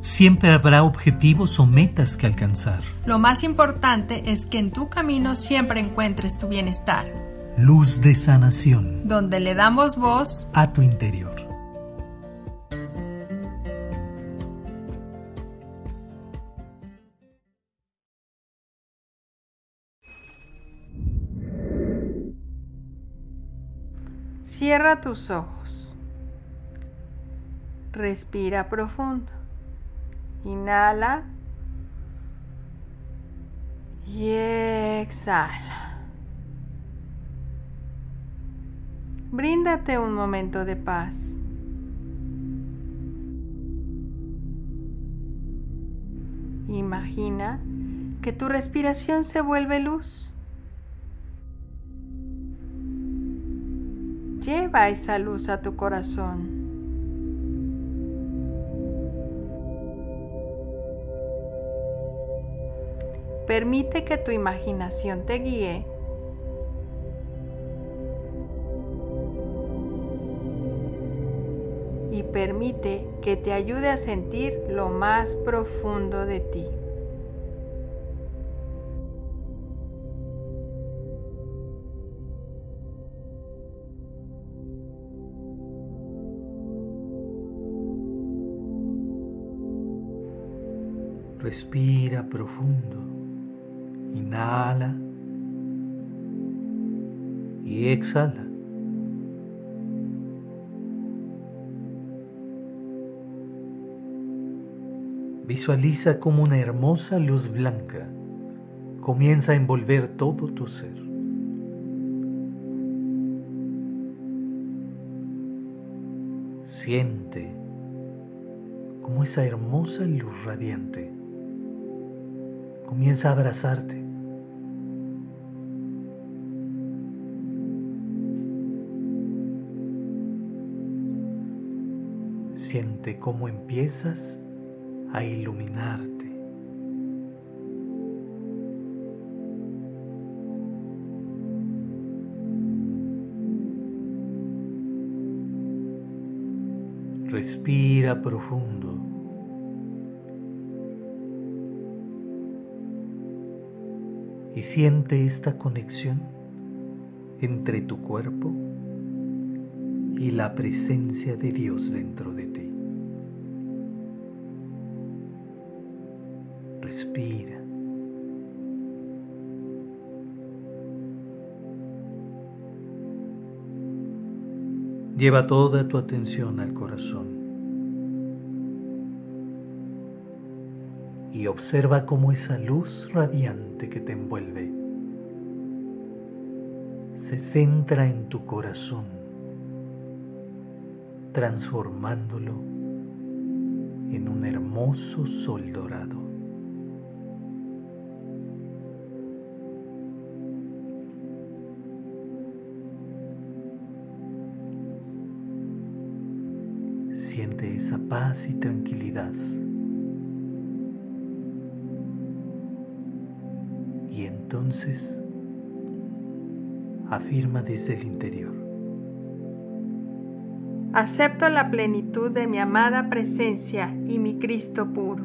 Siempre habrá objetivos o metas que alcanzar. Lo más importante es que en tu camino siempre encuentres tu bienestar. Luz de sanación. Donde le damos voz a tu interior. Cierra tus ojos. Respira profundo. Inhala. Y exhala. Bríndate un momento de paz. Imagina que tu respiración se vuelve luz. Lleva esa luz a tu corazón. Permite que tu imaginación te guíe y permite que te ayude a sentir lo más profundo de ti. Respira profundo. Inhala. Y exhala. Visualiza como una hermosa luz blanca comienza a envolver todo tu ser. Siente como esa hermosa luz radiante comienza a abrazarte. Siente cómo empiezas a iluminarte. Respira profundo. y siente esta conexión entre tu cuerpo y la presencia de Dios dentro de ti. Respira. Lleva toda tu atención al corazón. y observa cómo esa luz radiante que te envuelve se centra en tu corazón, transformándolo en un hermoso sol dorado. Siente esa paz y tranquilidad. entonces afirma desde el interior. Acepto la plenitud de mi amada presencia y mi Cristo puro.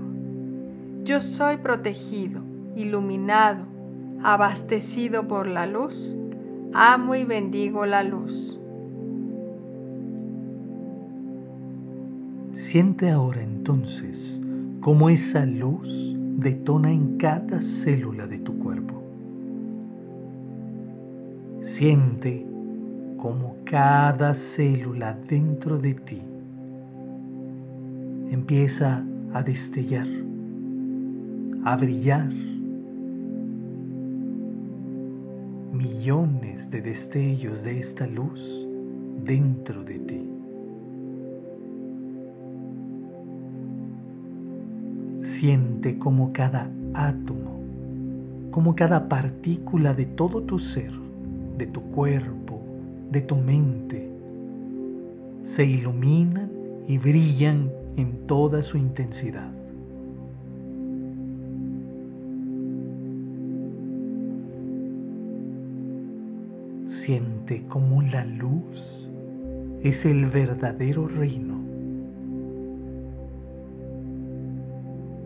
Yo soy protegido, iluminado, abastecido por la luz. Amo y bendigo la luz. Siente ahora entonces cómo esa luz detona en cada célula de tu cuerpo. Siente como cada célula dentro de ti empieza a destellar, a brillar. Millones de destellos de esta luz dentro de ti. Siente como cada átomo, como cada partícula de todo tu ser de tu cuerpo, de tu mente, se iluminan y brillan en toda su intensidad. Siente como la luz es el verdadero reino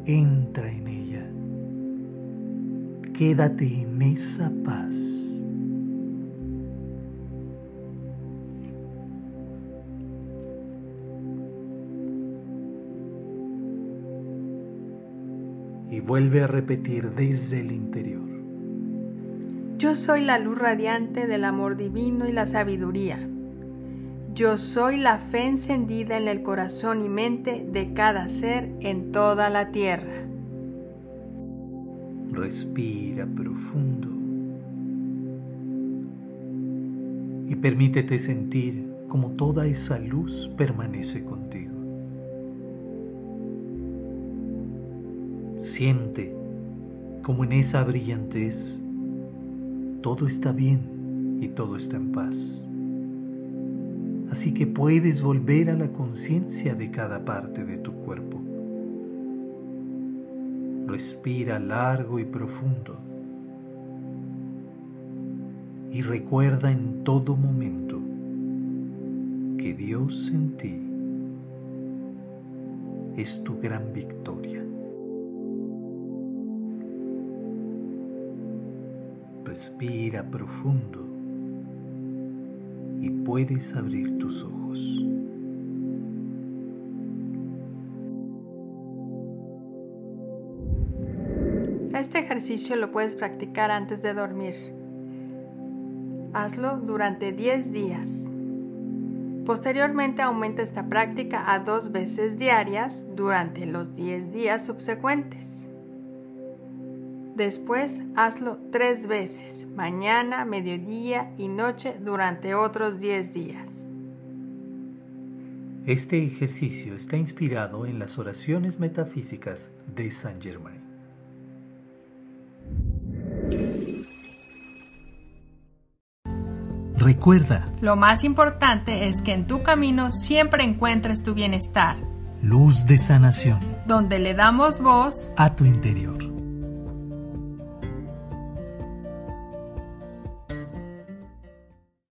Entra en ella. Quédate en esa paz. y vuelve a repetir desde el interior. Yo soy la luz radiante del amor divino y la sabiduría. Yo soy la fe encendida en el corazón y mente de cada ser en toda la tierra. Respira profundo y permítete sentir como toda esa luz permanece contigo. Siente como en esa brillantez todo está bien y todo está en paz. Así que puedes volver a la conciencia de cada parte de tu cuerpo. Respira largo y profundo. Y recuerda en todo momento que Dios en ti es tu gran victoria. Respira profundo puedes abrir tus ojos. Este ejercicio lo puedes practicar antes de dormir. Hazlo durante 10 días. Posteriormente aumenta esta práctica a dos veces diarias durante los 10 días subsecuentes. Después hazlo tres veces, mañana, mediodía y noche durante otros 10 días. Este ejercicio está inspirado en las oraciones metafísicas de Saint Germain. Recuerda, lo más importante es que en tu camino siempre encuentres tu bienestar. Luz de sanación. Donde le damos voz a tu interior.